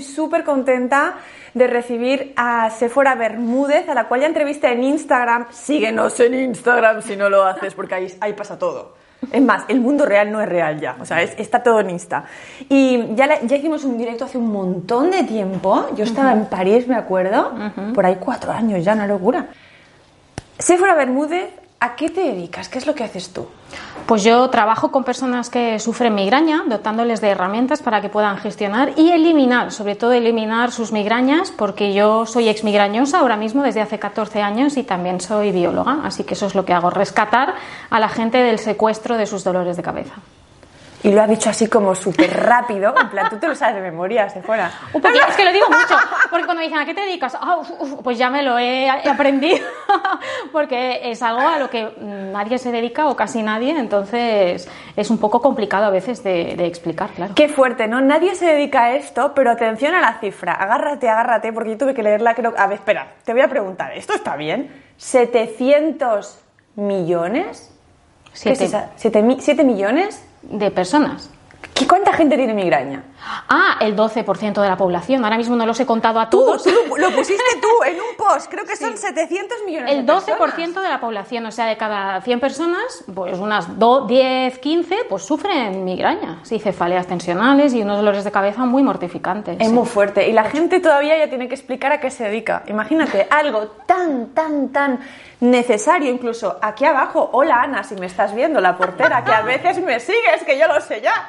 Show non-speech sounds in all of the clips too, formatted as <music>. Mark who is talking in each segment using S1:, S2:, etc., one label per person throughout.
S1: estoy súper contenta de recibir a Sephora Bermúdez, a la cual ya entrevisté en Instagram. Síguenos en Instagram si no lo haces, porque ahí, ahí pasa todo. Es más, el mundo real no es real ya, o sea, es- está todo en Insta. Y ya, la- ya hicimos un directo hace un montón de tiempo. Yo estaba en París, me acuerdo, por ahí cuatro años ya, una locura. Sephora Bermúdez, ¿a qué te dedicas? ¿Qué es lo que haces tú?
S2: Pues yo trabajo con personas que sufren migraña, dotándoles de herramientas para que puedan gestionar y eliminar, sobre todo eliminar sus migrañas, porque yo soy exmigrañosa ahora mismo desde hace 14 años y también soy bióloga, así que eso es lo que hago, rescatar a la gente del secuestro de sus dolores de cabeza.
S1: Y lo has dicho así como súper rápido, en plan, tú te lo sabes de memoria, Sephora. <laughs>
S2: Un poquito, es que lo digo mucho, porque cuando me dicen a qué te dedicas, Ah, uf, uf, pues ya me lo he aprendido, <laughs> porque es algo a lo que nadie se dedica o casi nadie, entonces es un poco complicado a veces de, de explicar, claro.
S1: Qué fuerte, ¿no? Nadie se dedica a esto, pero atención a la cifra. Agárrate, agárrate, porque yo tuve que leerla, creo... A ver, espera, te voy a preguntar, ¿esto está bien? ¿700 millones? ¿Qué
S2: Siete.
S1: siete millones?
S2: De personas.
S1: ¿Qué, ¿Cuánta gente tiene migraña?
S2: Ah, el 12% de la población. Ahora mismo no los he contado a todos.
S1: tú lo, lo pusiste tú en un post, creo que son 700 millones
S2: El
S1: de
S2: 12%
S1: personas.
S2: de la población, o sea, de cada 100 personas, pues unas do- 10, 15, pues sufren migraña, sí, cefaleas tensionales y unos dolores de cabeza muy mortificantes.
S1: Es
S2: sí.
S1: muy fuerte. Y la gente todavía ya tiene que explicar a qué se dedica. Imagínate, algo tan, tan, tan necesario. Incluso aquí abajo, hola Ana, si me estás viendo, la portera, que a veces me sigues, que yo lo sé ya.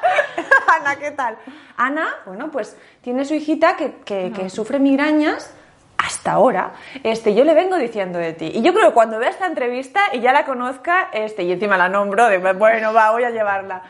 S1: <laughs> Ana, ¿qué tal? Ana, bueno, pues tiene su hijita que, que- que sufre migrañas. Hasta ahora, este, yo le vengo diciendo de ti. Y yo creo que cuando vea esta entrevista y ya la conozca, este, y encima la nombro, de bueno, va, voy a llevarla.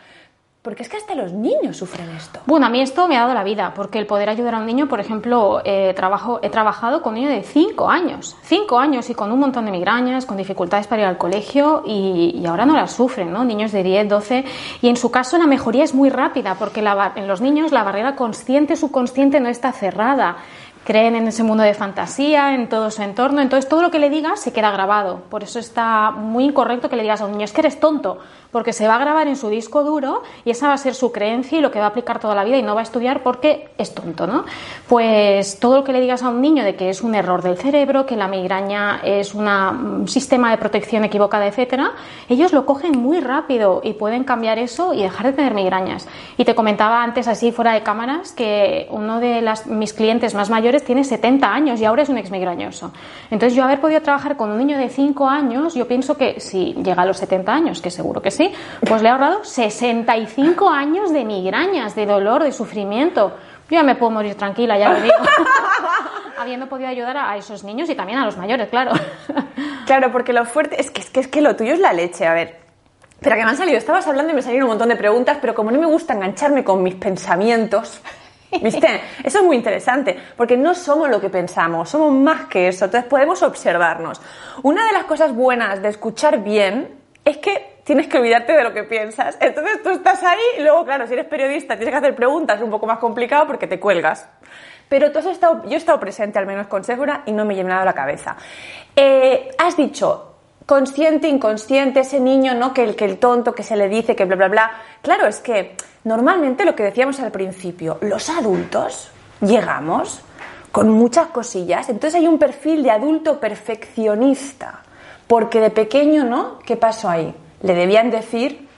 S1: Porque es que hasta los niños sufren esto.
S2: Bueno, a mí esto me ha dado la vida, porque el poder ayudar a un niño, por ejemplo, eh, trabajo, he trabajado con un niño de 5 años, 5 años y con un montón de migrañas, con dificultades para ir al colegio y, ahora no las sufren, ¿no? Niños de 10, 12 y en su caso la mejoría es muy rápida, porque en los niños la barrera consciente, subconsciente no está cerrada. Creen en ese mundo de fantasía, en todo su entorno, entonces todo lo que le digas se queda grabado. Por eso está muy incorrecto que le digas a un niño, es que eres tonto, porque se va a grabar en su disco duro y esa va a ser su creencia y lo que va a aplicar toda la vida y no va a estudiar porque es tonto, ¿no? Pues todo lo que le digas a un niño de que es un error del cerebro, que la migraña es una- un sistema de protección equivocada, etcétera, ellos lo cogen muy rápido y pueden cambiar eso y dejar de tener migrañas. Y te comentaba antes así fuera de cámaras que uno de las, mis clientes más mayores tiene 70 años y ahora es un exmigrañoso. Entonces yo haber podido trabajar con un niño de 5 años, yo pienso que si llega a los 70 años, que seguro que sí, pues le he ahorrado 65 años de migrañas, de dolor, de sufrimiento. Yo ya me puedo morir tranquila, ya lo digo. <laughs> Habiendo podido ayudar a esos niños y también a los mayores, claro.
S1: Claro, porque lo fuerte es que, es que, es que lo tuyo es la leche. A ver, pero que me han salido, estabas hablando y me salieron un montón de preguntas, pero como no me gusta engancharme con mis pensamientos, ¿viste? Eso es muy interesante, porque no somos lo que pensamos, somos más que eso, entonces podemos observarnos. Una de las cosas buenas de escuchar bien es que tienes que olvidarte de lo que piensas. Entonces tú estás ahí y luego, claro, si eres periodista tienes que hacer preguntas un poco más complicado porque te cuelgas. Pero tú has estado, yo he estado presente al menos con Sephora y no me he llenado la cabeza. Eh, has dicho consciente, inconsciente, ese niño, ¿no? Que el tonto, que se le dice, que bla, bla, bla. Claro, es que normalmente lo que decíamos al principio, los adultos llegamos con muchas cosillas, entonces hay un perfil de adulto perfeccionista, porque de pequeño, ¿no? ¿Qué pasó ahí? Le debían decir...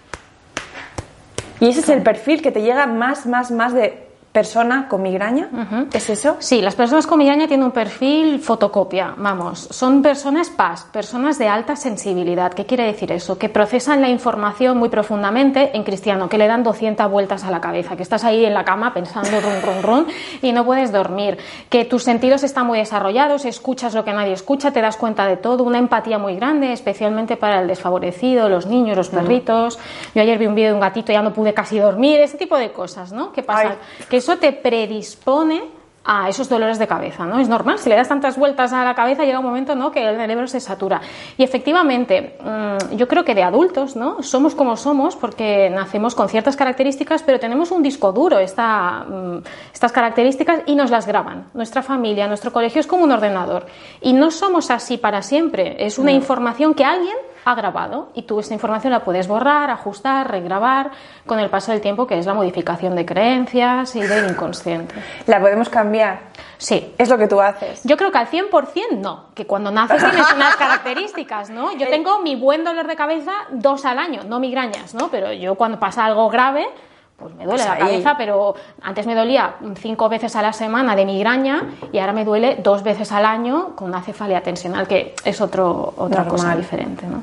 S1: Y ese es el perfil que te llega más, más, más de persona con migraña. ¿Es eso?
S2: Sí, las personas con migraña tienen un perfil fotocopia, vamos, son personas PAS, personas de alta sensibilidad. ¿Qué quiere decir eso? Que procesan la información muy profundamente en cristiano, que le dan 200 vueltas a la cabeza, que estás ahí en la cama pensando run, run, run y no puedes dormir, que tus sentidos están muy desarrollados, escuchas lo que nadie escucha, te das cuenta de todo, una empatía muy grande, especialmente para el desfavorecido, los niños, los perritos. Yo ayer vi un vídeo de un gatito y ya no pude casi dormir, ese tipo de cosas, ¿no? ¿Qué pasa?
S1: Ay.
S2: Que eso te predispone a esos dolores de cabeza, ¿no? Es normal, si le das tantas vueltas a la cabeza llega un momento, ¿no? Que el cerebro se satura. Y efectivamente, mm, yo creo que de adultos, ¿no? Somos como somos porque nacemos con ciertas características, pero tenemos un disco duro, esta, mm, estas características, y nos las graban. Nuestra familia, nuestro colegio es como un ordenador. Y no somos así para siempre. Es una información que alguien ha grabado y tú esa información la puedes borrar, ajustar, regrabar con el paso del tiempo, que es la modificación de creencias y del inconsciente.
S1: ¿La podemos cambiar?
S2: Sí.
S1: Es lo que tú haces.
S2: Yo creo que al 100% no, que cuando naces tienes unas características, ¿no? Yo tengo mi buen dolor de cabeza dos al año, no migrañas, ¿no? Pero yo cuando pasa algo grave, pues me duele
S1: Pues
S2: la
S1: ahí.
S2: cabeza, pero antes me dolía cinco veces a la semana de migraña y ahora me duele dos veces al año con una cefalia tensional, que es otro, otra cosa
S1: Normal.
S2: diferente, ¿no?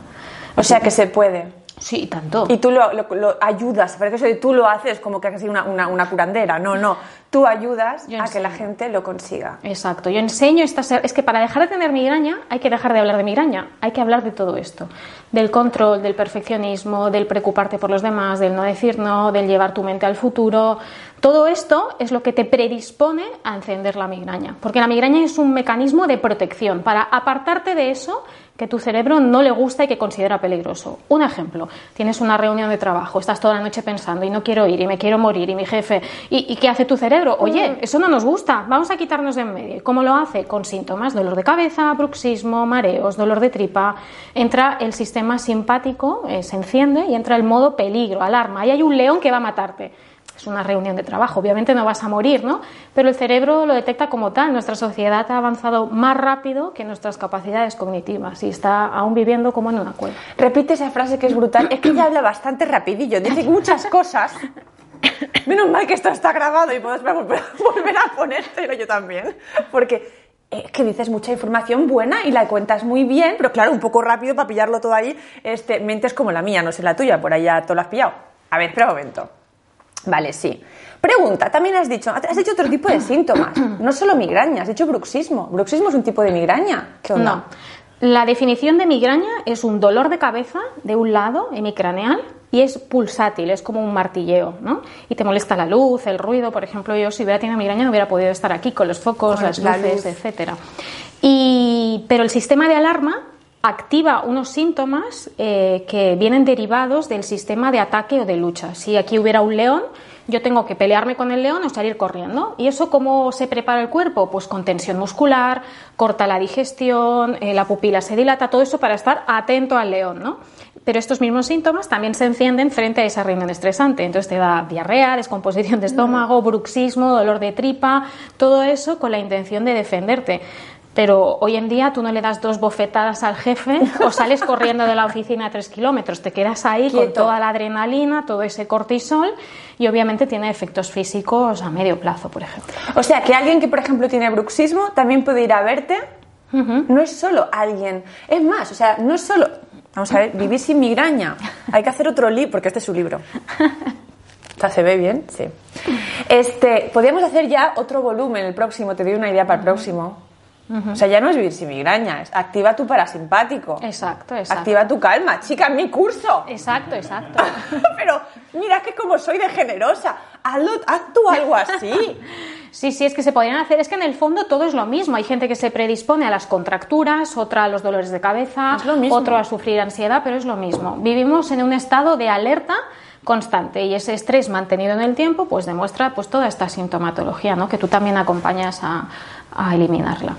S1: O sea que se puede.
S2: Sí, tanto.
S1: Y tú lo, lo- lo ayudas, parece que eso de tú lo haces como que casi una, una, una curandera. No, no. Tú ayudas a que la gente lo consiga.
S2: Exacto, yo enseño estas... Es que para dejar de tener migraña hay que dejar de hablar de migraña, hay que hablar de todo esto. Del control, del perfeccionismo, del preocuparte por los demás, del no decir no, del llevar tu mente al futuro. Todo esto es lo que te predispone a encender la migraña, porque la migraña es un mecanismo de protección para apartarte de eso que tu cerebro no le gusta y que considera peligroso. Un ejemplo, tienes una reunión de trabajo, estás toda la noche pensando y no quiero ir y me quiero morir y mi jefe, ¿y, y qué hace tu cerebro? Oye, eso no nos gusta, vamos a quitarnos de en medio. ¿Y ¿Cómo lo hace? Con síntomas, dolor de cabeza, bruxismo, mareos, dolor de tripa. Entra el sistema simpático, eh, se enciende y entra el modo peligro, alarma. Ahí hay un león que va a matarte. Es una reunión de trabajo, obviamente no vas a morir, ¿no? Pero el cerebro lo detecta como tal. Nuestra sociedad ha avanzado más rápido que nuestras capacidades cognitivas y está aún viviendo como en una cueva.
S1: Repite esa frase que es brutal. Es que ella habla bastante rapidillo, dice muchas cosas. Menos mal que esto está grabado y puedes volver a ponértelo yo también. Porque es que dices mucha información buena y la cuentas muy bien, pero claro, un poco rápido para pillarlo todo ahí. Este, mentes como la mía, no sé la tuya, por ahí ya todo lo has pillado. A ver, espera un momento. Vale, sí. Pregunta, también has dicho, has dicho otro tipo de <clears throat> síntomas, no solo migraña, has dicho bruxismo. ¿Bruxismo es un tipo de migraña? ¿Qué onda?
S2: No. La definición de migraña es un dolor de cabeza de un lado, hemicraneal, y es pulsátil, es como un martilleo, ¿no? Y te molesta la luz, el ruido, por ejemplo, yo si hubiera tenido migraña no hubiera podido estar aquí con los focos,
S1: Con
S2: las
S1: la
S2: luces,
S1: luz.
S2: etcétera. Y, pero el sistema de alarma activa unos síntomas eh, que vienen derivados del sistema de ataque o de lucha. Si aquí hubiera un león, yo tengo que pelearme con el león o salir corriendo. ¿Y eso cómo se prepara el cuerpo? Pues con tensión muscular, corta la digestión, eh, la pupila se dilata, todo eso para estar atento al león, ¿no? Pero estos mismos síntomas también se encienden frente a esa reunión estresante. Entonces te da diarrea, descomposición de estómago, bruxismo, dolor de tripa, todo eso con la intención de defenderte. Pero hoy en día tú no le das dos bofetadas al jefe o <laughs> sales corriendo de la oficina a tres kilómetros. Te quedas ahí con toda la adrenalina, todo ese cortisol y obviamente tiene efectos físicos a medio plazo, por ejemplo.
S1: O sea, que alguien que, por ejemplo, tiene bruxismo también puede ir a verte. No es solo alguien. Es más, o sea, no es solo. Vamos a ver, vivir sin migraña. Hay que hacer otro libro, porque este es su libro. O sea, ¿se ve bien? Sí. Este, podríamos hacer ya otro volumen, el próximo. Te doy una idea para el próximo. O sea, ya no es vivir sin migraña, es activa tu parasimpático.
S2: Exacto, exacto.
S1: Activa tu calma. Chica, en mi curso.
S2: Exacto, exacto. <laughs>
S1: Pero mira que como soy de generosa. Hazlo, haz tú algo así. <laughs>
S2: Sí, sí, es que se podrían hacer. Es que en el fondo todo es lo mismo. Hay gente que se predispone a las contracturas, otra a los dolores de cabeza, otro a sufrir ansiedad, pero es lo mismo. Vivimos en un estado de alerta constante y ese estrés mantenido en el tiempo pues demuestra pues toda esta sintomatología, ¿no? Que tú también acompañas a, a eliminarla.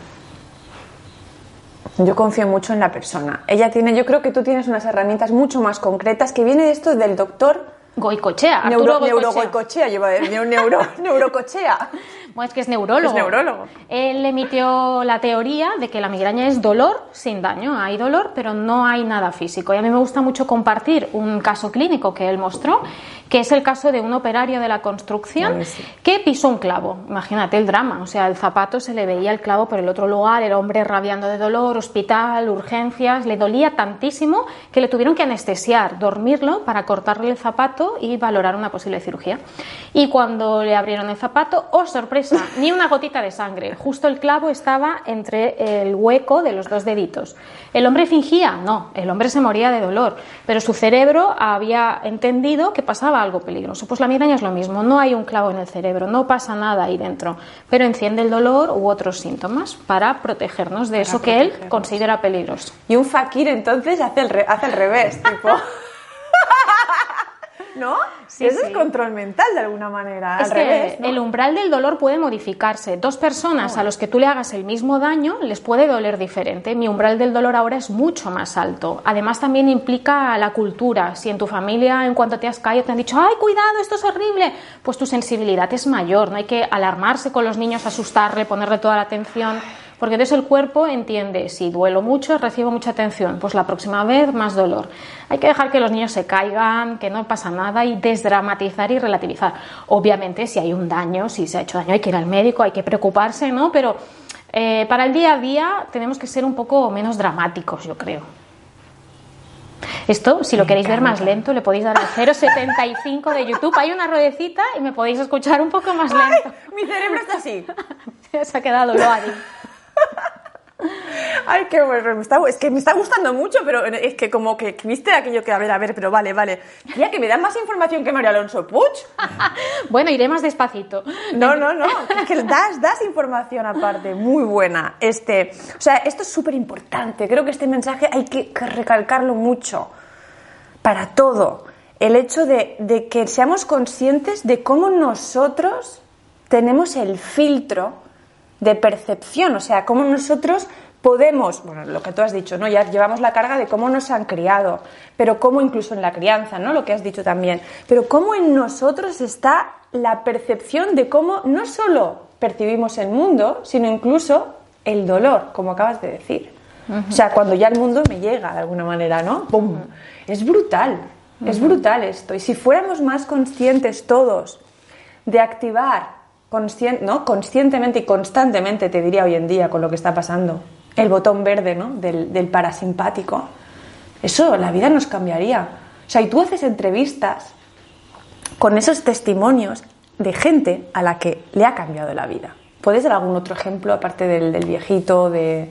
S1: Yo confío mucho en la persona. Ella tiene, yo creo que tú tienes unas herramientas mucho más concretas que viene de esto del doctor
S2: Goicochea, Arturo
S1: neuro,
S2: Goicoechea.
S1: neurogoicochea, yo iba a decir, neu- neuro, <laughs> neurocochea.
S2: Bueno, es que es neurólogo.
S1: Es neurólogo.
S2: Él emitió la teoría de que la migraña es dolor sin daño. Hay dolor, pero no hay nada físico. Y a mí me gusta mucho compartir un caso clínico que él mostró, que es el caso de un operario de la construcción que pisó un clavo. Imagínate el drama. O sea, el zapato se le veía el clavo por el otro lugar, el hombre rabiando de dolor, hospital, urgencias. Le dolía tantísimo que le tuvieron que anestesiar, dormirlo para cortarle el zapato y valorar una posible cirugía. Y cuando le abrieron el zapato, ¡oh sorpresa! Ni una gotita de sangre. Justo el clavo estaba entre el hueco de los dos deditos. ¿El hombre fingía? No, el hombre se moría de dolor, pero su cerebro había entendido que pasaba algo peligroso. Pues la migraña es lo mismo, no hay un clavo en el cerebro, no pasa nada ahí dentro, pero enciende el dolor u otros síntomas para protegernos de eso que él considera peligroso.
S1: Y un fakir entonces hace el, re- hace el revés, tipo. <laughs> ¿No?
S2: Sí,
S1: Eso
S2: sí.
S1: es control mental de alguna manera.
S2: Es
S1: al
S2: que
S1: revés, ¿no?
S2: el umbral del dolor puede modificarse. Dos personas a los que tú le hagas el mismo daño les puede doler diferente. Mi umbral del dolor ahora es mucho más alto. Además también implica la cultura. Si en tu familia en cuanto te has caído te han dicho, ay, cuidado, esto es horrible, pues tu sensibilidad es mayor. No hay que alarmarse con los niños, asustarle, ponerle toda la atención. Porque entonces el cuerpo entiende, si duelo mucho, recibo mucha atención, pues la próxima vez más dolor. Hay que dejar que los niños se caigan, que no pasa nada y desdramatizar y relativizar. Obviamente, si hay un daño, si se ha hecho daño, hay que ir al médico, hay que preocuparse, ¿no? Pero eh, para el día a día tenemos que ser un poco menos dramáticos, yo creo. Esto, si lo queréis ver más lento, le podéis dar al 0,75 de YouTube. Hay una ruedecita y me podéis escuchar un poco más lento.
S1: Mi cerebro está así. <laughs>
S2: Se ha quedado Loari. <laughs>
S1: Ay, qué bueno. me está- es que me está gustando mucho, pero es que como que viste aquello que, a ver, a ver, pero vale, vale. Tía, que me dan más información que María Alonso Puig. <laughs>
S2: Bueno, iré más despacito.
S1: No, no, no. Es que das, das información aparte, muy buena. Este, o sea, esto es súper importante. Creo que este mensaje hay que, que recalcarlo mucho. Para todo. El hecho de, de que seamos conscientes de cómo nosotros tenemos el filtro de percepción. O sea, cómo nosotros podemos, bueno, lo que tú has dicho, ¿no? Ya llevamos la carga de cómo nos han criado, pero cómo incluso en la crianza, ¿no? Lo que has dicho también. Pero cómo en nosotros está la percepción de cómo no solo percibimos el mundo, sino incluso el dolor, como acabas de decir. O sea, cuando ya el mundo me llega de alguna manera, ¿no? ¡Pum! Es brutal, es brutal esto. Y si fuéramos más conscientes todos de activar conscien- ¿no? conscientemente y constantemente, te diría hoy en día, con lo que está pasando, el botón verde ¿no? del, del parasimpático, eso, la vida nos cambiaría. O sea, y tú haces entrevistas con esos testimonios de gente a la que le ha cambiado la vida. ¿Puedes dar algún otro ejemplo, aparte del, del viejito, de...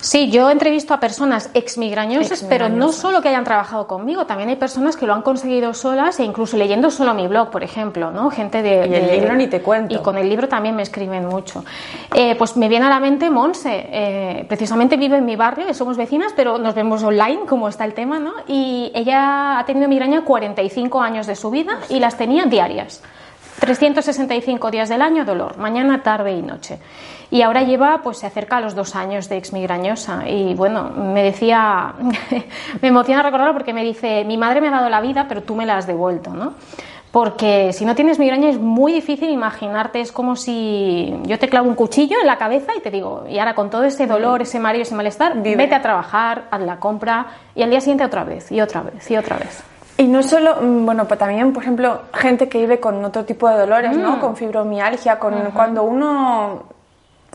S2: Sí, yo entrevisto a personas exmigrañosas, pero no solo que hayan trabajado conmigo, también hay personas que lo han conseguido solas e incluso leyendo solo mi blog, por ejemplo, ¿no? Gente de...
S1: Y el
S2: de-
S1: libro ni te cuento.
S2: Y con el libro también me escriben mucho. Eh, pues me viene a la mente Monse, eh, precisamente vive en mi barrio, y somos vecinas, pero nos vemos online, como está el tema, ¿no? Y ella ha tenido migraña 45 años de su vida y las tenía diarias. 365 días del año dolor, mañana, tarde y noche. Y ahora lleva, pues se acerca a los dos años de exmigrañosa. Y bueno, me decía, <laughs> me emociona recordarlo porque me dice, mi madre me ha dado la vida, pero tú me la has devuelto, ¿no? Porque si no tienes migraña es muy difícil imaginarte, es como si yo te clavo un cuchillo en la cabeza y te digo, y ahora con todo ese dolor, ese mareo, ese malestar,
S1: Vive.
S2: vete a trabajar, haz la compra y al día siguiente otra vez, y otra vez, y otra vez.
S1: Y no solo, mm, bueno, pues también, por ejemplo, gente que vive con otro tipo de dolores, ¿no? Con fibromialgia, con cuando uno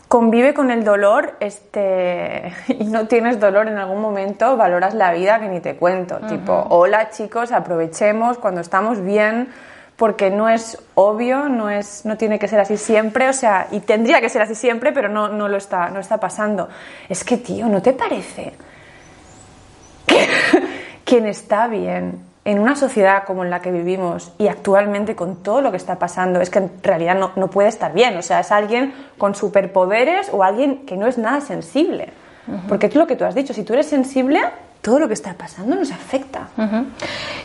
S1: convive con el dolor, este, <laughs> y no tienes dolor en algún momento, valoras la vida que ni te cuento. Tipo, hola chicos, aprovechemos cuando estamos bien, porque no es obvio, no es, no tiene que ser así siempre, o sea, y tendría que ser así siempre, pero no, no lo está, no está pasando. Es que, tío, ¿no te parece? <laughs> quien está bien en una sociedad como en la que vivimos y actualmente con todo lo que está pasando, es que en realidad no, no puede estar bien. O sea, es alguien con superpoderes o alguien que no es nada sensible. Porque es lo que tú has dicho, si tú eres sensible, todo lo que está pasando nos afecta.
S2: Ujú.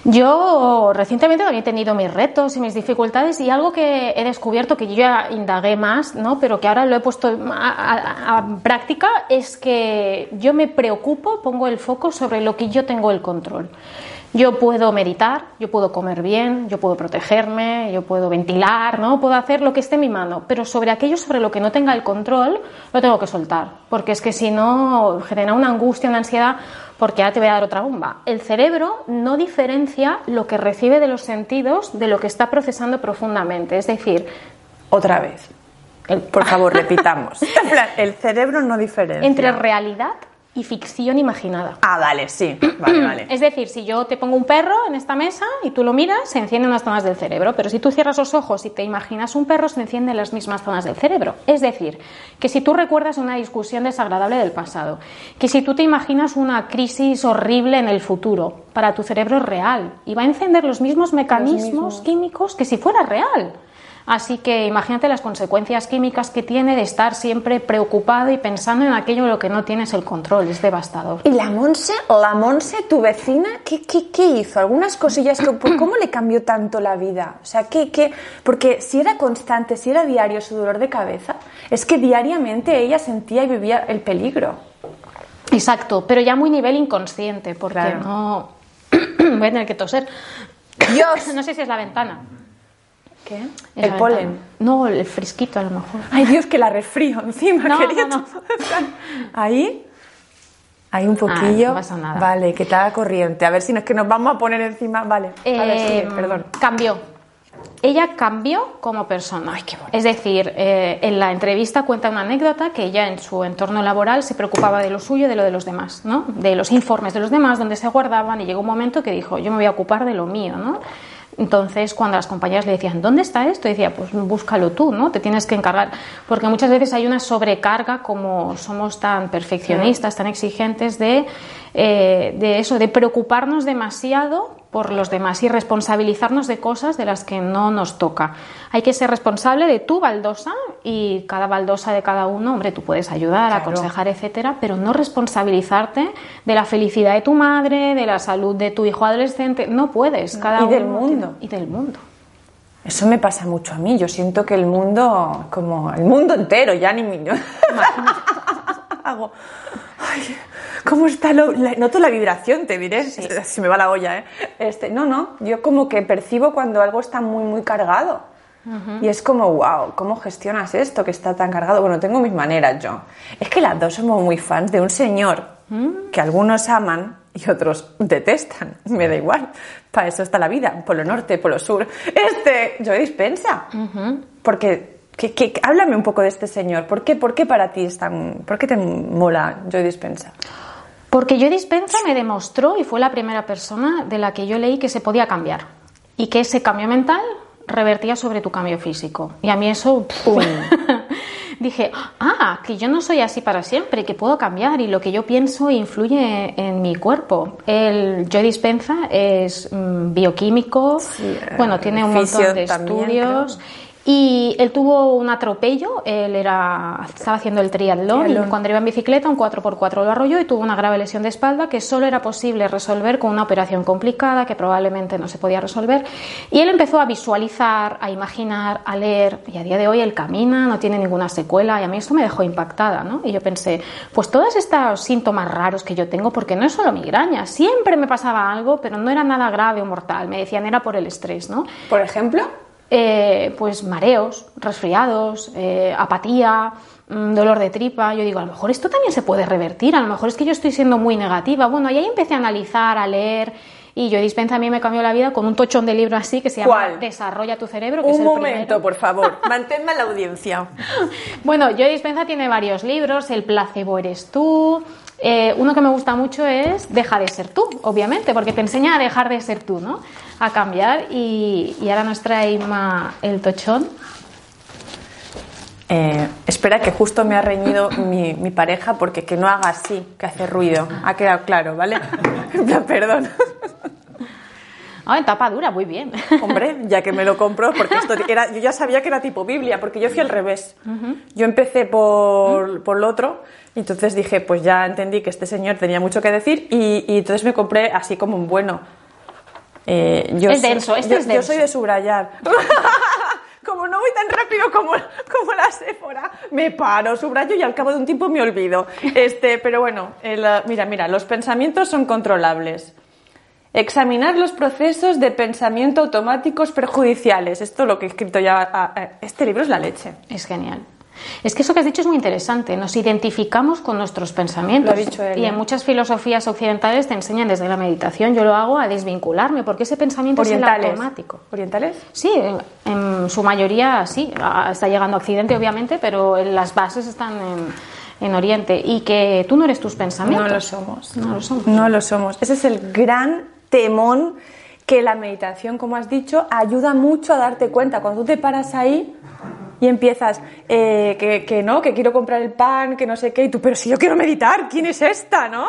S2: Yo recientemente también he tenido mis retos y mis dificultades y algo que he descubierto que yo ya indagué más, ¿no? pero que ahora lo he puesto a, a- a práctica es que yo me preocupo, pongo el foco sobre lo que yo tengo el control. Yo puedo meditar, yo puedo comer bien, yo puedo protegerme, yo puedo ventilar, ¿no? Puedo hacer lo que esté en mi mano, pero sobre aquello sobre lo que no tenga el control, lo tengo que soltar, porque es que si no genera una angustia, una ansiedad, porque ahora te voy a dar otra bomba. El cerebro no diferencia lo que recibe de los sentidos de lo que está procesando profundamente, es decir,
S1: Otra vez. Por favor, <laughs> repitamos. El cerebro no diferencia.
S2: entre realidad y ficción imaginada.
S1: Ah, vale, sí. Vale, <clears throat> vale.
S2: Es decir, si yo te pongo un perro en esta mesa y tú lo miras, se encienden unas zonas del cerebro, pero si tú cierras los ojos y te imaginas un perro, se encienden las mismas zonas del cerebro. Es decir, que si tú recuerdas una discusión desagradable del pasado, que si tú te imaginas una crisis horrible en el futuro, para tu cerebro es real y va a encender los mismos mecanismos químicos que si fuera real. Así que imagínate las consecuencias químicas que tiene de estar siempre preocupado y pensando en aquello de lo que no tienes el control, es devastador.
S1: ¿Y la Monse, la Monse, tu vecina, qué, qué, qué hizo? Algunas cosillas, que, ¿cómo le cambió tanto la vida? O sea, ¿qué, qué? Porque si era constante, si era diario su dolor de cabeza, es que diariamente ella sentía y vivía el peligro.
S2: Exacto, pero ya muy nivel inconsciente, porque
S1: Claro.
S2: no... <clears throat> Voy a tener que toser.
S1: Dios. <clears throat>
S2: No sé si es la ventana.
S1: ¿Qué? El polen.
S2: No, el fresquito a lo mejor.
S1: Ay, Dios, que la resfrío encima,
S2: No, <laughs>
S1: querido.
S2: no, no.
S1: Ahí. Ahí un poquillo.
S2: no pasa nada.
S1: Vale, que haga corriente. A ver si no es que nos vamos a poner encima. Vale. Vale,
S2: Eh,
S1: sigue, perdón.
S2: Cambió. Ella cambió como persona. Es decir, eh, en la entrevista cuenta una anécdota que ella en su entorno laboral se preocupaba de lo suyo y de lo de los demás, ¿no? De los informes de los demás, donde se guardaban, y llegó un momento que dijo, yo me voy a ocupar de lo mío, ¿no? Entonces, cuando las compañeras le decían, ¿dónde está esto? Decía, pues búscalo tú, ¿no? Te tienes que encargar. Porque muchas veces hay una sobrecarga, como somos tan perfeccionistas, tan exigentes, de, eh, de eso, de preocuparnos demasiado por los demás y responsabilizarnos de cosas de las que no nos toca. Hay que ser responsable de tu baldosa y cada baldosa de cada uno, hombre, tú puedes ayudar,
S1: Claro.
S2: aconsejar, etcétera, pero no responsabilizarte de la felicidad de tu madre, de la salud de tu hijo adolescente. No puedes. Cada
S1: Y del
S2: uno
S1: mundo.
S2: tiene- y del mundo.
S1: Eso me pasa mucho a mí. Yo siento que el mundo, como el mundo entero, ya ni mi. <laughs> Hago. Ay, ¿cómo está lo.? la- noto la vibración, te diré. <laughs> Se me va la olla, ¿eh? Este, no, no. Yo como que percibo cuando algo está muy, muy cargado. Y es como, wow, ¿cómo gestionas esto que está tan cargado? Bueno, tengo mis maneras yo. Es que las dos somos muy fans de un señor que algunos aman y otros detestan. Me da igual. Para eso está la vida. Polo norte, polo sur. Este, yo dispensa. Porque, que, que- háblame un poco de este señor. ¿Por qué, por qué para ti es tan. ¿Por qué te mola Joy Dispensa?
S2: Porque Joe Dispenza me demostró y fue la primera persona de la que yo leí que se podía cambiar y que ese cambio mental revertía sobre tu cambio físico. Y a mí eso pf, <laughs> dije, ah, que yo no soy así para siempre, que puedo cambiar y lo que yo pienso influye en mi cuerpo. El Joe Dispenza es mm, bioquímico,
S1: eh,
S2: bueno, tiene un
S1: fisio
S2: montón de estudios. Y él tuvo un atropello, él era, estaba haciendo el triatlón, y cuando iba en bicicleta un 4x4 lo arrolló y tuvo una grave lesión de espalda que solo era posible resolver con una operación complicada que probablemente no se podía resolver. Y él empezó a visualizar, a imaginar, a leer y a día de hoy él camina, no tiene ninguna secuela y a mí esto me dejó impactada, ¿no? Y yo pensé, pues todos estos síntomas raros que yo tengo, porque no es solo migraña, siempre me pasaba algo, pero no era nada grave o mortal, me decían era por el estrés, ¿no?
S1: Por ejemplo.
S2: Eh, pues mareos, resfriados, eh, apatía, mm, dolor de tripa. Yo digo, a lo mejor esto también se puede revertir, a lo mejor es que yo estoy siendo muy negativa. Bueno, y ahí empecé a analizar, a leer. Y yo dispensa a mí me cambió la vida con un tochón de libro así que se llama
S1: ¿Cuál?
S2: Desarrolla tu cerebro. Que es
S1: Un
S2: el
S1: momento,
S2: primero.
S1: por favor. Manténme la audiencia. <laughs>
S2: Bueno, yo dispensa tiene varios libros, El placebo eres tú. Eh, uno que me gusta mucho es Deja de ser tú, obviamente, porque te enseña a dejar de ser tú, ¿no? A cambiar. Y, y ahora nos trae Inma el tochón.
S1: Eh, espera, que justo me ha reñido <laughs> mi, mi pareja porque que no haga así, que hace ruido. Ha quedado claro, ¿vale? <laughs> Perdón.
S2: Ah, en tapa dura, muy bien.
S1: Hombre, ya que me lo compro, porque esto era, yo ya sabía que era tipo Biblia, porque yo fui al revés. Yo empecé por, por lo otro, y entonces dije, pues ya entendí que este señor tenía mucho que decir, y, y entonces me compré así como un bueno. Eh, yo
S2: Es
S1: soy-
S2: denso, este
S1: yo,
S2: es
S1: yo
S2: denso.
S1: soy de subrayar. <laughs> como no voy tan rápido como, como la Sephora, me paro, subrayo y al cabo de un tiempo me olvido. Este, pero bueno, el, mira, mira, los pensamientos son controlables. Examinar los procesos de pensamiento automáticos perjudiciales. Esto lo que he escrito ya. Este libro es la leche.
S2: Es genial. Es que eso que has dicho es muy interesante. Nos identificamos con nuestros pensamientos.
S1: Lo ha dicho él,
S2: y
S1: ¿eh?
S2: en muchas filosofías occidentales te enseñan desde la meditación, yo lo hago, a desvincularme, porque ese pensamiento es
S1: Orientales.
S2: el automático.
S1: ¿Orientales?
S2: Sí, en, en su mayoría sí. Está llegando a Occidente, obviamente, pero en las bases están en, en Oriente. Y que tú no eres tus pensamientos.
S1: No lo somos.
S2: No lo somos.
S1: No lo somos. Ese es el gran temón que la meditación, como has dicho, ayuda mucho a darte cuenta. Cuando tú te paras ahí y empiezas, eh, que, que no, que quiero comprar el pan, que no sé qué, y tú, pero si yo quiero meditar, ¿quién es esta, no?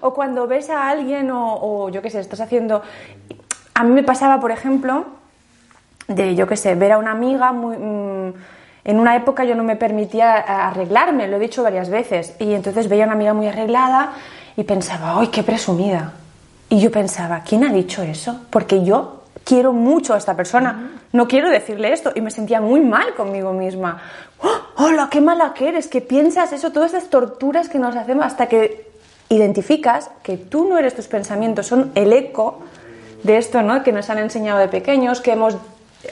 S1: O cuando ves a alguien, o, yo qué sé, estás haciendo. A mí me pasaba, por ejemplo, de yo qué sé, ver a una amiga muy... mm, en una época yo no me permitía arreglarme, lo he dicho varias veces, y entonces veía a una amiga muy arreglada y pensaba, ¡ay, qué presumida! Y yo pensaba, ¿quién ha dicho eso? Porque yo quiero mucho a esta persona, no quiero decirle esto, y me sentía muy mal conmigo misma. ¡Oh, ¡Hola, qué mala que eres! Que piensas eso, todas esas torturas que nos hacemos hasta que identificas que tú no eres tus pensamientos, son el eco de esto ¿no? que nos han enseñado de pequeños, que hemos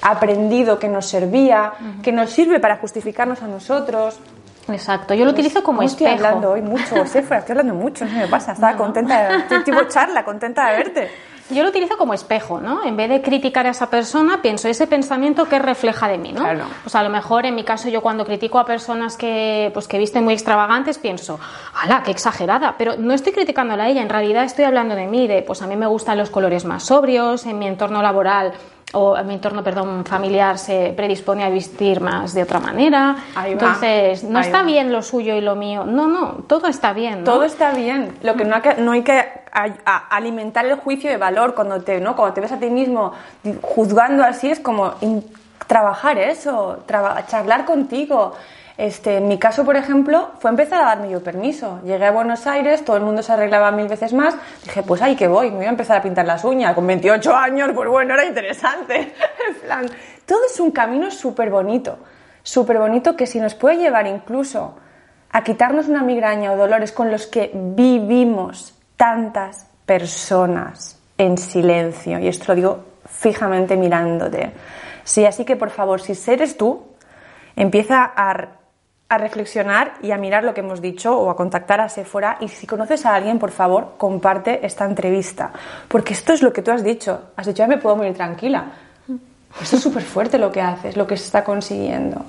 S1: aprendido que nos servía, que nos sirve para justificarnos a nosotros.
S2: Exacto, yo lo utilizo como
S1: No estoy
S2: espejo.
S1: hablando hoy mucho, Sephora, estoy hablando mucho, no qué me pasa, estaba contenta, de, estoy tipo charla, contenta de verte. <laughs>
S2: Yo lo utilizo como espejo, ¿no? En vez de criticar a esa persona, pienso ese pensamiento que refleja de mí, ¿no?
S1: Claro.
S2: Pues a lo mejor en mi caso yo cuando critico a personas que pues que visten muy extravagantes pienso, ¡hala, qué exagerada! Pero no estoy criticándola a ella, en realidad estoy hablando de mí, de pues a mí me gustan los colores más sobrios, en mi entorno laboral o mi entorno, perdón, familiar se predispone a vestir más de otra manera.
S1: Ahí va,
S2: Entonces, no
S1: ahí
S2: está
S1: va.
S2: bien lo suyo y lo mío. No, no, todo está bien, ¿no?
S1: Todo está bien. Lo que no hay que, no hay que alimentar el juicio de valor cuando te, ¿no? cuando te ves a ti mismo juzgando así es como trabajar eso, traba- charlar contigo. Este, en mi caso, por ejemplo, fue empezar a darme yo permiso. Llegué a Buenos Aires, todo el mundo se arreglaba mil veces más. Dije, pues ahí que voy, me voy a empezar a pintar las uñas. Con 28 años, pues bueno, era interesante. <laughs> En plan, todo es un camino súper bonito. Súper bonito que si nos puede llevar incluso a quitarnos una migraña o dolores con los que vivimos tantas personas en silencio. Y esto lo digo fijamente mirándote. Sí, así que por favor, si eres tú, empieza a, a reflexionar y a mirar lo que hemos dicho o a contactar a Sephora. Y si conoces a alguien, por favor, comparte esta entrevista. Porque esto es lo que tú has dicho. Has dicho, ya me puedo morir tranquila. Esto es súper fuerte lo que haces, lo que se está consiguiendo.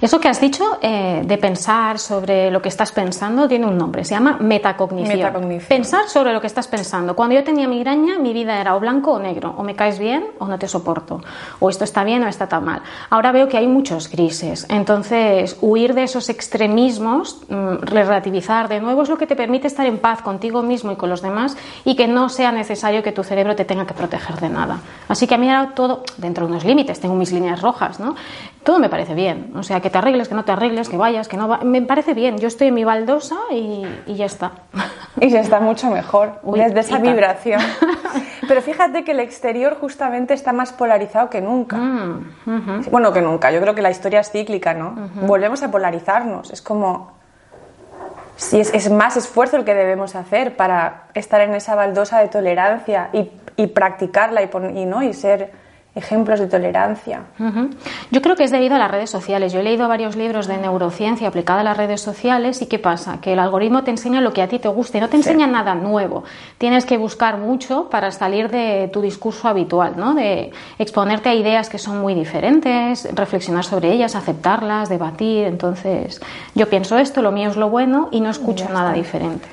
S2: Eso que has dicho eh, de pensar sobre lo que estás pensando tiene un nombre, se llama metacognición.
S1: Metacognición.
S2: Pensar sobre lo que estás pensando. Cuando yo tenía migraña, mi vida era o blanco o negro, o me caes bien o no te soporto, o esto está bien o está tan mal. Ahora veo que hay muchos grises, entonces huir de esos extremismos, mm, relativizar de nuevo es lo que te permite estar en paz contigo mismo y con los demás y que no sea necesario que tu cerebro te tenga que proteger de nada. Así que a mí ahora todo, dentro de unos límites, tengo mis líneas rojas, ¿no? Todo me parece bien. O sea, que te arregles, que no te arregles, que vayas, que no va... Me parece bien. Yo estoy en mi baldosa y, y ya está.
S1: Y se está mucho mejor <laughs>
S2: Uy,
S1: desde esa vibración. <laughs> Pero fíjate que el exterior justamente está más polarizado que nunca.
S2: Mm,
S1: Bueno, que nunca. Yo creo que la historia es cíclica, ¿no? Volvemos a polarizarnos. Es como... Sí, es, es más esfuerzo el que debemos hacer para estar en esa baldosa de tolerancia y, y practicarla y, pon- y, ¿no? y ser ejemplos de tolerancia.
S2: Yo creo que es debido a las redes sociales. Yo he leído varios libros de neurociencia aplicada a las redes sociales y ¿qué pasa? Que el algoritmo te enseña lo que a ti te gusta y no te enseña nada nuevo. Tienes que buscar mucho para salir de tu discurso habitual, ¿no? De exponerte a ideas que son muy diferentes, reflexionar sobre ellas, aceptarlas, debatir. Entonces, yo pienso esto, lo mío es lo bueno y no escucho nada diferente.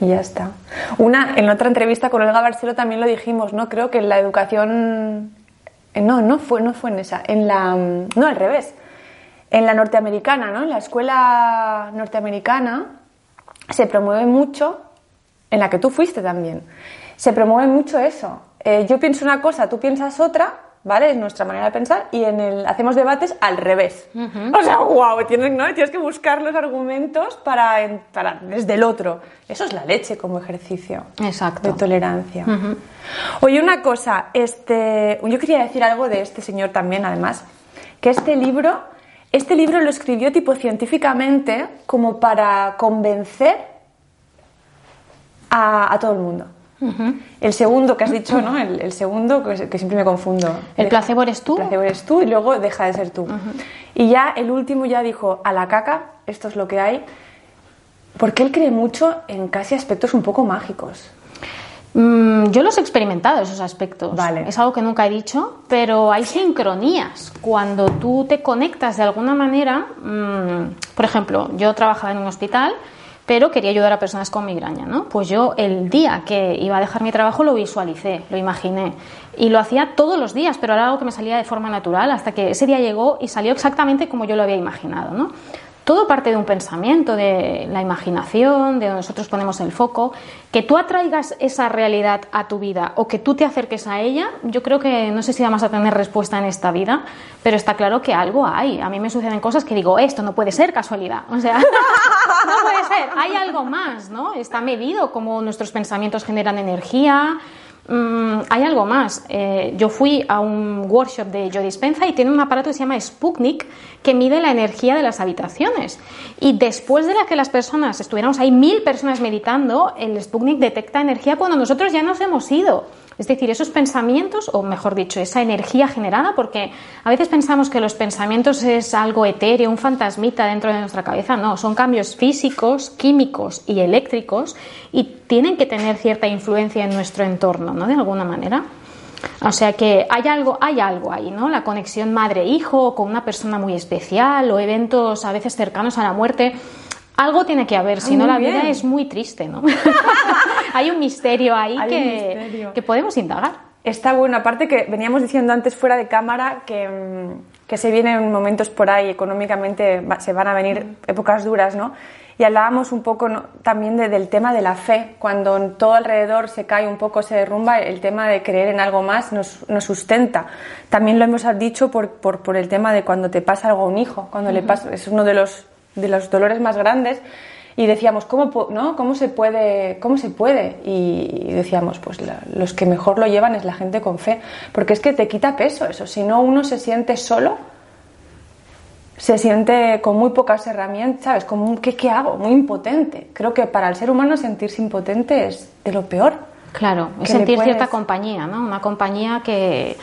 S1: Y ya está. Una, en otra entrevista con Olga Barcelo también lo dijimos, ¿no? Creo que la educación... eh, No, no fue, no fue en esa. En la... mm, No, al revés. En la norteamericana, ¿no? En la escuela norteamericana se promueve mucho, en la que tú fuiste también, se promueve mucho eso. Eh, yo pienso una cosa, tú piensas otra, ¿vale? Es nuestra manera de pensar y en el hacemos debates al revés. O sea, wow, tienes, ¿no? tienes que buscar los argumentos para, para desde el otro. Eso es la leche como ejercicio
S2: Exacto.
S1: de tolerancia. Oye, una cosa, este, yo quería decir algo de este señor también, además, que este libro, este libro lo escribió tipo científicamente como para convencer a, a todo el mundo. El segundo que has dicho, ¿no? El, el segundo, que, que siempre me confundo.
S2: ¿El
S1: Deja-
S2: placebo eres tú?
S1: El placebo eres tú y luego deja de ser tú. Y ya el último ya dijo, a la caca, esto es lo que hay. Porque él cree mucho en casi aspectos un poco mágicos.
S2: Mm, yo los he experimentado, esos aspectos.
S1: Vale.
S2: Es algo que nunca he dicho, pero hay sincronías. Cuando tú te conectas de alguna manera, mm, por ejemplo, yo trabajaba en un hospital, pero quería ayudar a personas con migraña, ¿no? Pues yo el día que iba a dejar mi trabajo lo visualicé, lo imaginé. Y lo hacía todos los días, pero era algo que me salía de forma natural hasta que ese día llegó y salió exactamente como yo lo había imaginado, ¿no? Todo parte de un pensamiento, de la imaginación, de donde nosotros ponemos el foco. Que tú atraigas esa realidad a tu vida o que tú te acerques a ella, yo creo que no sé si vamos a tener respuesta en esta vida, pero está claro que algo hay. A mí me suceden cosas que digo, esto no puede ser casualidad. O sea, <laughs> no puede ser. Hay algo más, ¿no? Está medido como nuestros pensamientos generan energía Mm, hay algo más. Eh, yo fui a un workshop de Joe Dispenza y tiene un aparato que se llama Sputnik que mide la energía de las habitaciones. Y después de la que las personas estuviéramos ahí, mil personas meditando, el Sputnik detecta energía cuando nosotros ya nos hemos ido. Es decir, esos pensamientos, o mejor dicho, esa energía generada, porque a veces pensamos que los pensamientos es algo etéreo, un fantasmita dentro de nuestra cabeza. No, son cambios físicos, químicos y eléctricos y tienen que tener cierta influencia en nuestro entorno, ¿no? De alguna manera. O sea que hay algo, hay algo ahí, ¿no? La conexión madre-hijo con una persona muy especial o eventos a veces cercanos a la muerte. Algo tiene que haber, si no la vida es muy triste, ¿no? <laughs> Hay un misterio ahí que, que, podemos indagar.
S1: Está bueno, aparte que veníamos diciendo antes fuera de cámara que, mm, que se vienen momentos por ahí, económicamente se van a venir épocas duras, ¿no? Y hablábamos un poco también del tema de la fe, cuando todo alrededor se cae un poco, se derrumba, el tema de creer en algo más nos, nos sustenta. También lo hemos dicho por, por, por, el tema de cuando te pasa algo a un hijo, cuando le pasa, es uno de los de los dolores más grandes y decíamos, ¿cómo, ¿no? ¿Cómo, se, puede, ¿cómo se puede? Y decíamos, pues los que mejor lo llevan es la gente con fe, porque es que te quita peso eso, si no uno se siente solo, se siente con muy pocas herramientas, ¿sabes? Como ¿qué, ¿qué hago? Muy impotente. Creo que para el ser humano sentirse impotente es de lo peor.
S2: Claro, es sentir cierta compañía, ¿no? Una compañía que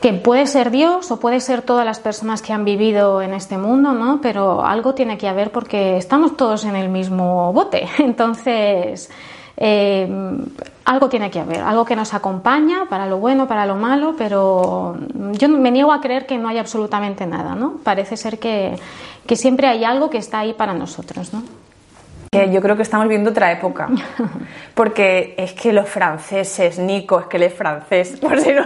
S2: que puede ser Dios o puede ser todas las personas que han vivido en este mundo, ¿no? Pero algo tiene que haber porque estamos todos en el mismo bote. <laughs> Entonces, eh, algo tiene que haber, algo que nos acompaña para lo bueno, para lo malo, pero yo me niego a creer que no hay absolutamente nada, ¿no? Parece ser que, que siempre hay algo que está ahí para nosotros, ¿no?
S1: yo creo que estamos viendo otra época. <laughs> Porque es que los franceses, Nico, es que él es francés, por si no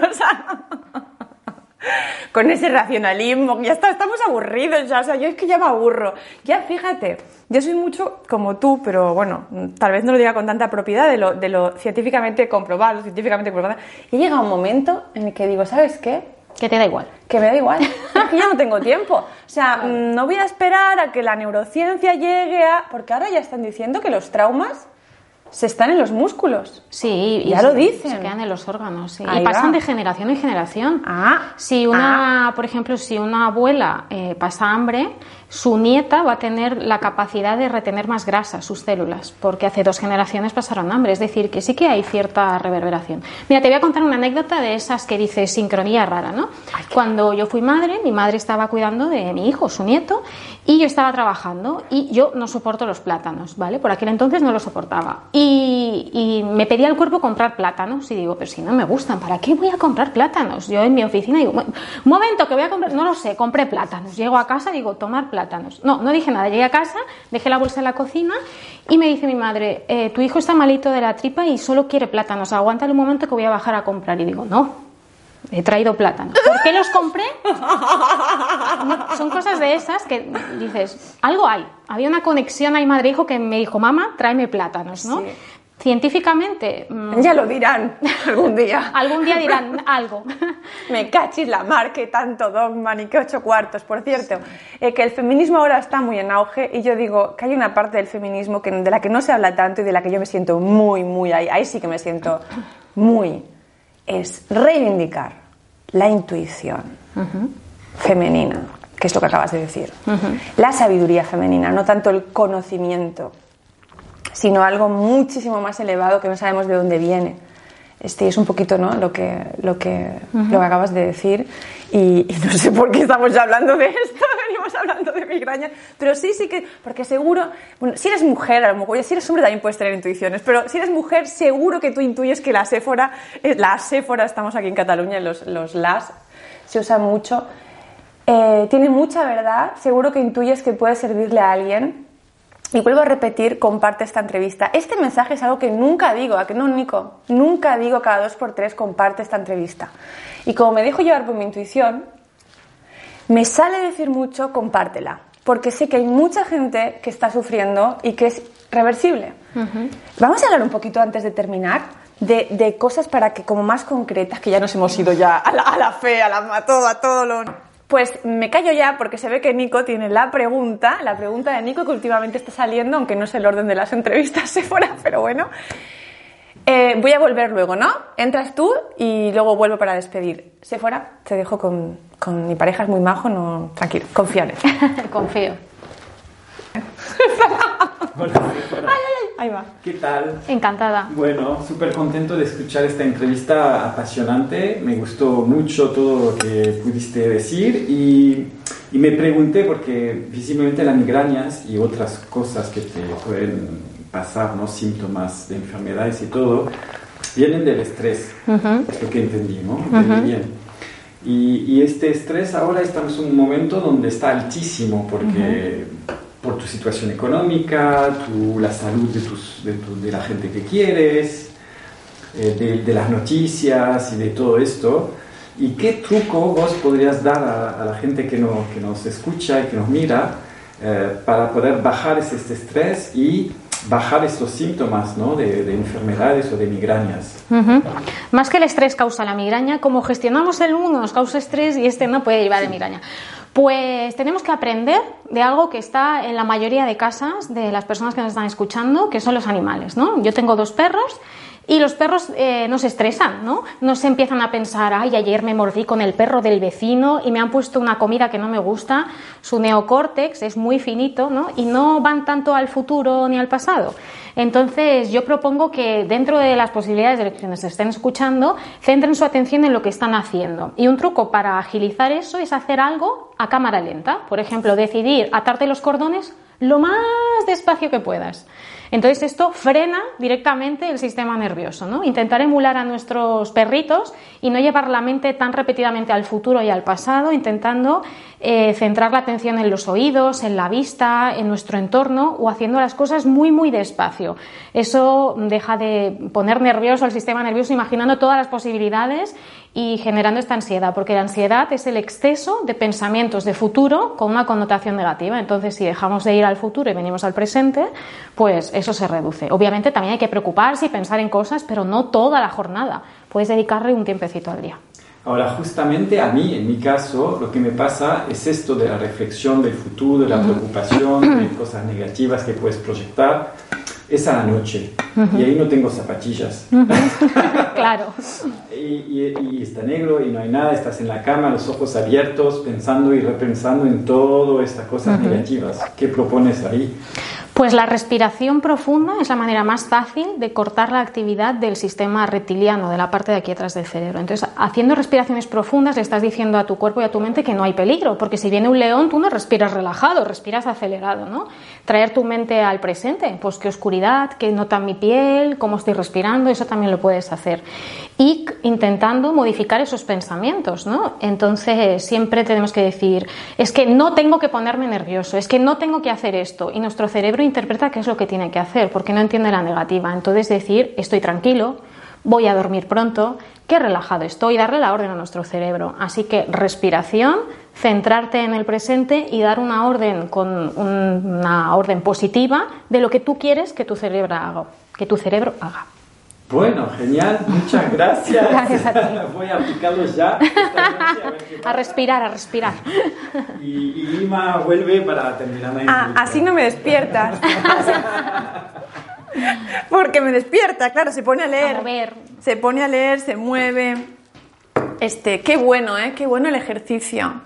S1: <laughs> con ese racionalismo, ya está, estamos aburridos ya, o sea, yo es que ya me aburro. Ya fíjate, yo soy mucho como tú, pero bueno, tal vez no lo diga con tanta propiedad de lo, de lo científicamente comprobado, científicamente comprobado. Y llega un momento en el que digo, ¿sabes qué?
S2: Que te da igual.
S1: Que me da igual. <laughs> es que ya no tengo tiempo. O sea, no voy a esperar a que la neurociencia llegue a... Porque ahora ya están diciendo que los traumas se están en los músculos.
S2: Sí,
S1: ya lo dicen.
S2: Se quedan en los órganos. Sí. Y pasan de generación en generación.
S1: Ah,
S2: si una, ah. por ejemplo, si una abuela eh, pasa hambre, su nieta va a tener la capacidad de retener más grasa, sus células, porque hace dos generaciones pasaron hambre. Es decir, que sí que hay cierta reverberación. Mira, te voy a contar una anécdota de esas que dice sincronía rara, ¿no? Cuando yo fui madre, mi madre estaba cuidando de mi hijo, su nieto, y yo estaba trabajando y yo no soporto los plátanos, ¿vale? Por aquel entonces no los soportaba. Y, me pedía el cuerpo comprar plátanos y digo, pero si no me gustan, ¿para qué voy a comprar plátanos? Yo en mi oficina digo, un momento que voy a comprar, no lo sé, compré plátanos. Llego a casa, digo, tomar plátanos plátanos. No, no dije nada. Llegué a casa, dejé la bolsa en la cocina y me dice mi madre, eh, tu hijo está malito de la tripa y solo quiere plátanos. Aguántale un momento que voy a bajar a comprar. Y digo, no, he traído plátanos. ¿Por qué los compré? Son cosas de esas que dices, algo hay. Había una conexión ahí madre-hijo que me dijo, mamá, tráeme plátanos, ¿no? Científicamente.
S1: Mm, ya lo dirán algún día. <laughs>
S2: algún día dirán algo.
S1: Me cachis la mar, que tanto dogma, ni que ocho cuartos. Por cierto, eh, que el feminismo ahora está muy en auge y yo digo que hay una parte del feminismo que, de la que no se habla tanto y de la que yo me siento muy, muy ahí. Ahí sí que me siento muy. Es reivindicar la intuición femenina, que es lo que acabas de decir. La sabiduría femenina, no tanto el conocimiento sino algo muchísimo más elevado que no sabemos de dónde viene. Este es un poquito ¿no? lo, que, lo, que, lo que acabas de decir. Y, no sé por qué estamos ya hablando de esto, <laughs> venimos hablando de migraña, pero sí, sí que, porque seguro, bueno, si eres mujer, a lo mejor, si eres hombre también puedes tener intuiciones, pero si eres mujer seguro que tú intuyes que la séfora, eh, la séfora, estamos aquí en Cataluña, los, los las, se usa mucho, eh, tiene mucha verdad, seguro que intuyes que puede servirle a alguien y vuelvo a repetir, comparte esta entrevista. Este mensaje es algo que nunca digo, ¿a que no, Nico? Nunca digo cada dos por tres, comparte esta entrevista. Y como me dejo llevar por mi intuición, me sale decir mucho, compártela. porque sé que hay mucha gente que está sufriendo y que es reversible. Vamos a hablar un poquito antes de terminar de, cosas para que como más concretas, que ya nos hemos ido ya a la, fe, a, la, a todo, a todo lo... Pues me callo ya porque se ve que Nico tiene la pregunta, la pregunta de Nico que últimamente está saliendo, aunque no es el orden de las entrevistas, <laughs> se fuera, pero bueno. Eh, voy a volver luego, ¿no? Entras tú y luego vuelvo para despedir. Se fuera, te dejo con, con mi pareja, es muy majo, no, tranquilo, <laughs> confío en él.
S2: Confío.
S1: Ahí va.
S3: ¿Qué tal?
S2: Encantada.
S3: Bueno, súper contento de escuchar esta entrevista apasionante. Me gustó mucho todo lo que pudiste decir y, y me pregunté, porque visiblemente las migrañas y otras cosas que te pueden pasar, ¿no? síntomas de enfermedades y todo, vienen del estrés. Es lo que entendí, ¿no? bien. Y, y, este estrés ahora estamos en un momento donde está altísimo porque por tu situación económica, tu, la salud de, tus, de, de, la gente que quieres, eh, de, de, las noticias y de todo esto. ¿Y qué truco vos podrías dar a, a la gente que, no, que, nos escucha y que nos mira eh, para poder bajar ese, este estrés y bajar estos síntomas ¿no? de, de, enfermedades o de migrañas.
S2: Uh -huh. Más que el estrés causa la migraña, como gestionamos el uno nos causa estrés y este no puede llevar de migraña. Pues tenemos que aprender de algo que está en la mayoría de casas de las personas que nos están escuchando, que son los animales, ¿no? Yo tengo dos perros y los perros eh, no se estresan, ¿no? Se empiezan a pensar, ay, ayer me mordí con el perro del vecino y me han puesto una comida que no me gusta. Su neocórtex es muy finito, ¿no? Y no van tanto al futuro ni al pasado. Entonces, yo propongo que dentro de las posibilidades de los que nos estén escuchando, centren su atención en lo que están haciendo. Y un truco para agilizar eso es hacer algo a cámara lenta. Por ejemplo, decidir atarte los cordones lo más despacio que puedas. Entonces esto frena directamente el sistema nervioso, ¿no? Intentar emular a nuestros perritos y no llevar la mente tan repetidamente al futuro y al pasado, intentando eh, centrar la atención en los oídos, en la vista, en nuestro entorno o haciendo las cosas muy muy despacio. Eso deja de poner nervioso al sistema nervioso imaginando todas las posibilidades y generando esta ansiedad, porque la ansiedad es el exceso de pensamientos de futuro con una connotación negativa. Entonces, si dejamos de ir al futuro y venimos al presente, pues eso se reduce. Obviamente también hay que preocuparse y pensar en cosas, pero no toda la jornada. Puedes dedicarle un tiempecito al día.
S3: Ahora, justamente a mí, en mi caso, lo que me pasa es esto de la reflexión del futuro, de la preocupación, de cosas negativas que puedes proyectar, es a la noche. Y ahí no tengo zapatillas. <laughs>
S2: claro.
S3: Y, y, y, está negro y no hay nada, estás en la cama, los ojos abiertos, pensando y repensando en todas estas cosas negativas. ¿Qué propones ahí?
S2: Pues la respiración profunda es la manera más fácil de cortar la actividad del sistema reptiliano, de la parte de aquí atrás del cerebro. Entonces, haciendo respiraciones profundas le estás diciendo a tu cuerpo y a tu mente que no hay peligro, porque si viene un león tú no respiras relajado, respiras acelerado, ¿no? Traer tu mente al presente, pues qué oscuridad, qué nota mi piel, cómo estoy respirando, eso también lo puedes hacer. Y intentando modificar esos pensamientos, ¿no? Entonces, siempre tenemos que decir, es que no tengo que ponerme nervioso, es que no tengo que hacer esto, y nuestro cerebro interpreta qué es lo que tiene que hacer, porque no entiende la negativa. Entonces decir, estoy tranquilo, voy a dormir pronto, qué relajado estoy, darle la orden a nuestro cerebro. Así que respiración, centrarte en el presente y dar una orden con una orden positiva de lo que tú quieres que tu cerebro haga, que tu cerebro haga.
S3: Bueno, genial, muchas gracias. <laughs>
S2: Gracias a ti. <laughs>
S3: Voy a aplicarlos ya.
S2: A, a respirar, a respirar. <laughs>
S3: Y, y Lima vuelve para terminar la
S1: ah, Así no me despiertas. <laughs> Porque me despierta, claro, se pone a leer.
S2: A mover.
S1: Se pone a leer, se mueve. Este, qué bueno, ¿eh? Qué bueno el ejercicio.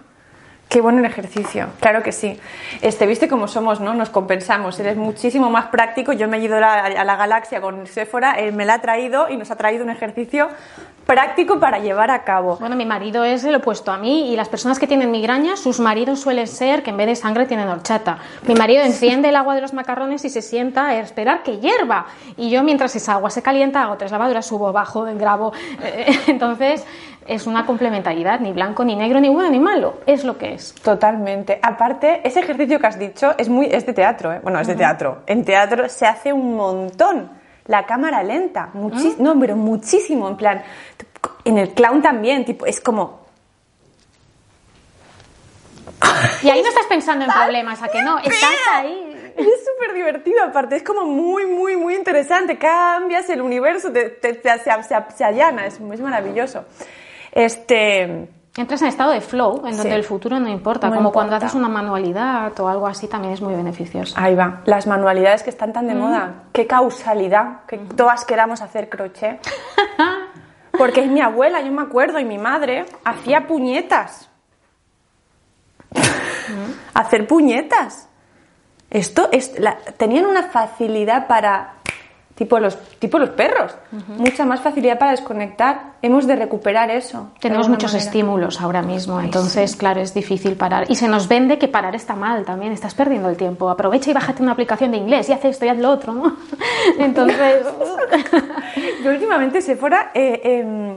S1: Qué bueno el ejercicio, claro que sí. Este, viste cómo somos, ¿no? Nos compensamos. Eres muchísimo más práctico. Yo me he ido a la, galaxia con Sephora, él me la ha traído y nos ha traído un ejercicio práctico para llevar a cabo.
S2: Bueno, mi marido es el opuesto a mí y las personas que tienen migraña, sus maridos suelen ser que en vez de sangre tienen horchata. Mi marido enciende el agua de los macarrones y se sienta a esperar que hierva. Y yo, mientras esa agua se calienta, hago tres lavaduras, subo, bajo, grabo. <laughs> Entonces, es una complementariedad, ni blanco, ni negro, ni bueno, ni malo. Es lo que es.
S1: Totalmente. Aparte, ese ejercicio que has dicho es, muy, es de teatro, ¿eh? Bueno, es de teatro. En teatro se hace un montón la cámara lenta, muchis no, pero muchísimo, en plan, en el clown también, tipo, es como...
S2: Y ahí no estás pensando en <laughs> problemas, ¿a que no? Estás ahí.
S1: Y es súper divertido, aparte, es como muy, muy, muy interesante. Cambias el universo, te, te- te- se, se- se allana, es, es maravilloso. Este.
S2: Entras en estado de flow, en donde
S1: Sí.
S2: el futuro no importa.
S1: No
S2: como cuando haces una manualidad o algo así, también es muy beneficioso.
S1: Ahí va, las manualidades que están tan de moda. Qué causalidad que todas queramos hacer crochet. <laughs> Porque es mi abuela, yo me acuerdo, y mi madre hacía puñetas. hacer puñetas. Esto es, la- tenían una facilidad para, tipo los, tipo los perros, mucha más facilidad para desconectar. Hemos de recuperar eso.
S2: Tenemos muchos
S1: manera.
S2: estímulos ahora mismo, entonces, claro, es difícil parar. Y se nos vende que parar está mal también, estás perdiendo el tiempo. Aprovecha y bájate una aplicación de inglés y haz esto y haz lo otro, ¿no? <laughs> Entonces, <laughs>
S1: Yo últimamente, Sephora, eh, eh,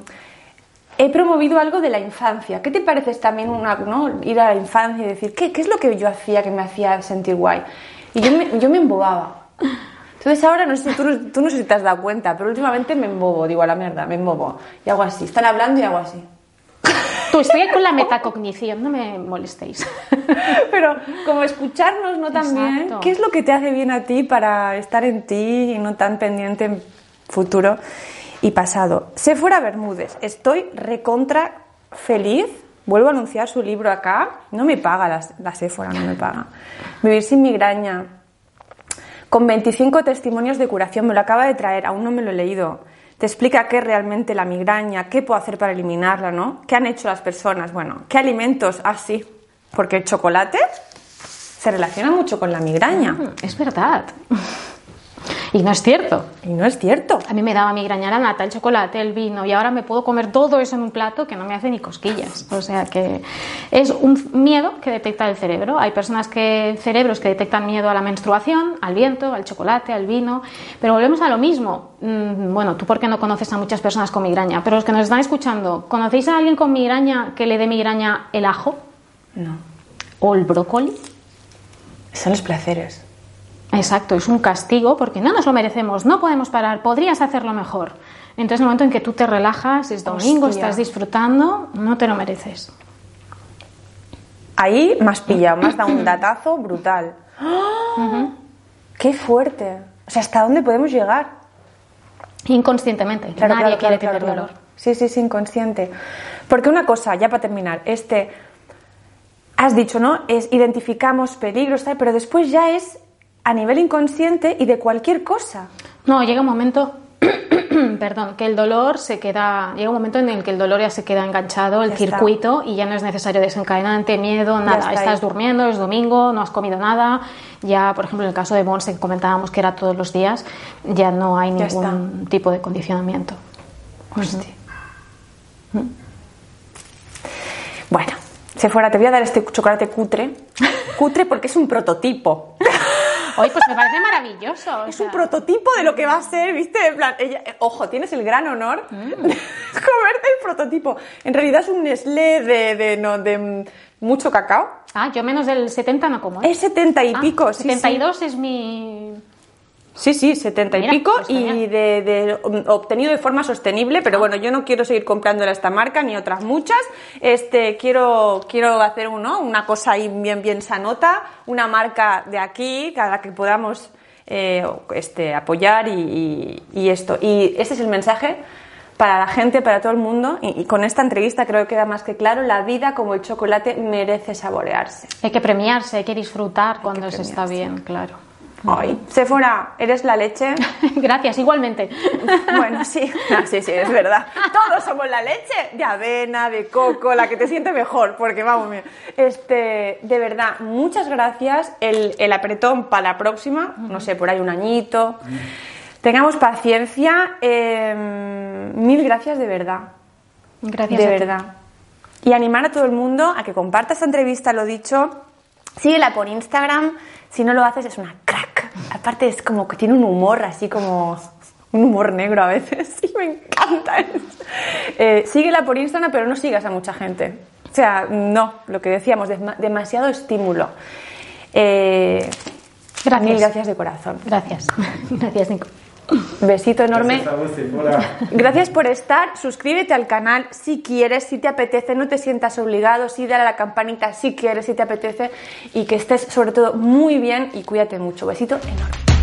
S1: he promovido algo de la infancia. ¿Qué te parece también una, ¿no? ir a la infancia y decir, ¿qué, qué es lo que yo hacía que me hacía sentir guay? Y yo me, yo me embobaba. Entonces ahora, no sé, si tú, tú no sé si te has dado cuenta, pero últimamente me embobo, digo a la mierda, me embobo. Y hago así, están hablando y hago así.
S2: tú estoy con la metacognición, no me molestéis. <laughs>
S1: Pero como escucharnos, ¿no? También,
S2: Exacto.
S1: ¿qué es lo que te hace bien a ti para estar en ti y no tan pendiente en futuro y pasado? Sephora Bermúdez, estoy recontra feliz. Vuelvo a anunciar su libro acá. No me paga la, la Sephora, no me paga. Vivir sin migraña. Con 25 testimonios de curación, me lo acaba de traer, aún no me lo he leído. Te explica qué es realmente la migraña, qué puedo hacer para eliminarla, ¿no? ¿Qué han hecho las personas? Bueno, ¿qué alimentos? Ah, sí, porque el chocolate se relaciona mucho con la migraña.
S2: Es verdad. Y no es cierto.
S1: Y no es cierto.
S2: A mí me daba migraña la nata, el chocolate, el vino y ahora me puedo comer todo eso en un plato que no me hace ni cosquillas. O sea que es un miedo que detecta el cerebro. Hay personas que cerebros que detectan miedo a la menstruación, al viento, al chocolate, al vino, pero volvemos a lo mismo. Mm, Bueno, tú porque no conoces a muchas personas con migraña, pero los que nos están escuchando, ¿conocéis a alguien con migraña que le dé migraña el ajo
S1: No.
S2: o el brócoli?
S1: Son los placeres.
S2: Exacto, es un castigo porque no nos lo merecemos, no podemos parar, podrías hacerlo mejor. Entonces, en el momento en que tú te relajas, es domingo,
S1: Hostia.
S2: estás disfrutando, no te lo mereces.
S1: Ahí me has pillado, me has dado un <clears throat> datazo brutal. ¡Qué fuerte! O sea, ¿hasta dónde podemos llegar?
S2: Inconscientemente,
S1: Claro,
S2: nadie
S1: claro,
S2: quiere
S1: claro,
S2: tener
S1: claro,
S2: dolor.
S1: Sí, sí, sí, inconsciente. Porque una cosa, ya para terminar, este, has dicho, ¿no? Es identificamos peligros, tal, pero después ya es a nivel inconsciente y de cualquier cosa.
S2: No, llega un momento, <clears throat> perdón, que el dolor se queda, llega un momento en el que el dolor ya se queda enganchado, el
S1: Ya está.
S2: circuito, y ya no es necesario desencadenante, miedo, nada.
S1: está
S2: Estás
S1: ahí.
S2: durmiendo, es domingo, no has comido nada. Ya, por ejemplo, en el caso de Monse, que comentábamos que era todos los días, ya no hay
S1: Ya
S2: ningún tipo de condicionamiento.
S1: Hostia. Bueno, Sephora, te voy a dar este chocolate cutre. <laughs> Cutre porque es un prototipo.
S2: Oye, pues me parece maravilloso. o
S1: Es
S2: sea,
S1: un prototipo de lo que va a ser, ¿viste? En plan, ella- ojo, tienes el gran honor
S2: Mm. <laughs>
S1: de comerte el prototipo. En realidad es un Nestlé de, de, no, de mucho cacao.
S2: Ah, yo menos del 70 no como. ¿eh?
S1: Es 70 y
S2: Ah,
S1: pico, sí, sí.
S2: 72 es mi...
S1: Sí, sí, 70 y
S2: Mira,
S1: pico
S2: pues
S1: y de, de- um, obtenido de forma sostenible, pero bueno, yo no quiero seguir comprándola esta marca ni otras muchas. Este, quiero, quiero hacer uno, una cosa ahí bien, bien sanota, una marca de aquí a la que podamos eh, este, apoyar y, y- y esto. Y este es el mensaje para la gente, para todo el mundo. Y, y con esta entrevista creo que queda más que claro, la vida como el chocolate merece saborearse.
S2: Hay que premiarse, hay que disfrutar cuando se está bien, claro.
S1: Ay, Sephora, eres la leche. <laughs>
S2: Gracias, igualmente. <laughs>
S1: Bueno, sí, Ah, sí, sí, es verdad. Todos somos la leche de avena, de coco, la que te siente mejor, porque vamos, mira. Este, de verdad, muchas gracias. El, el apretón para la próxima, no sé, por ahí un añito. Tengamos paciencia. eh, mil gracias de verdad.
S2: Gracias.
S1: de verdad. Y animar a todo el mundo a que comparta esta entrevista, lo dicho. Síguela por Instagram. Si no lo haces, es una crack. Aparte, es como que tiene un humor así como. Un humor negro a veces. <laughs> Y me encanta eso. Eh, síguela por Instagram, pero no sigas a mucha gente. O sea, no, lo que decíamos, demasiado estímulo. Eh,
S2: Gracias.
S1: Mil gracias de corazón.
S2: Gracias. <laughs> Gracias, Nico.
S1: Besito enorme. Gracias por estar. Suscríbete al canal si quieres, si te apetece, no te sientas obligado, sí dale a la campanita si quieres, si te apetece y que estés sobre todo muy bien y cuídate mucho. Besito enorme.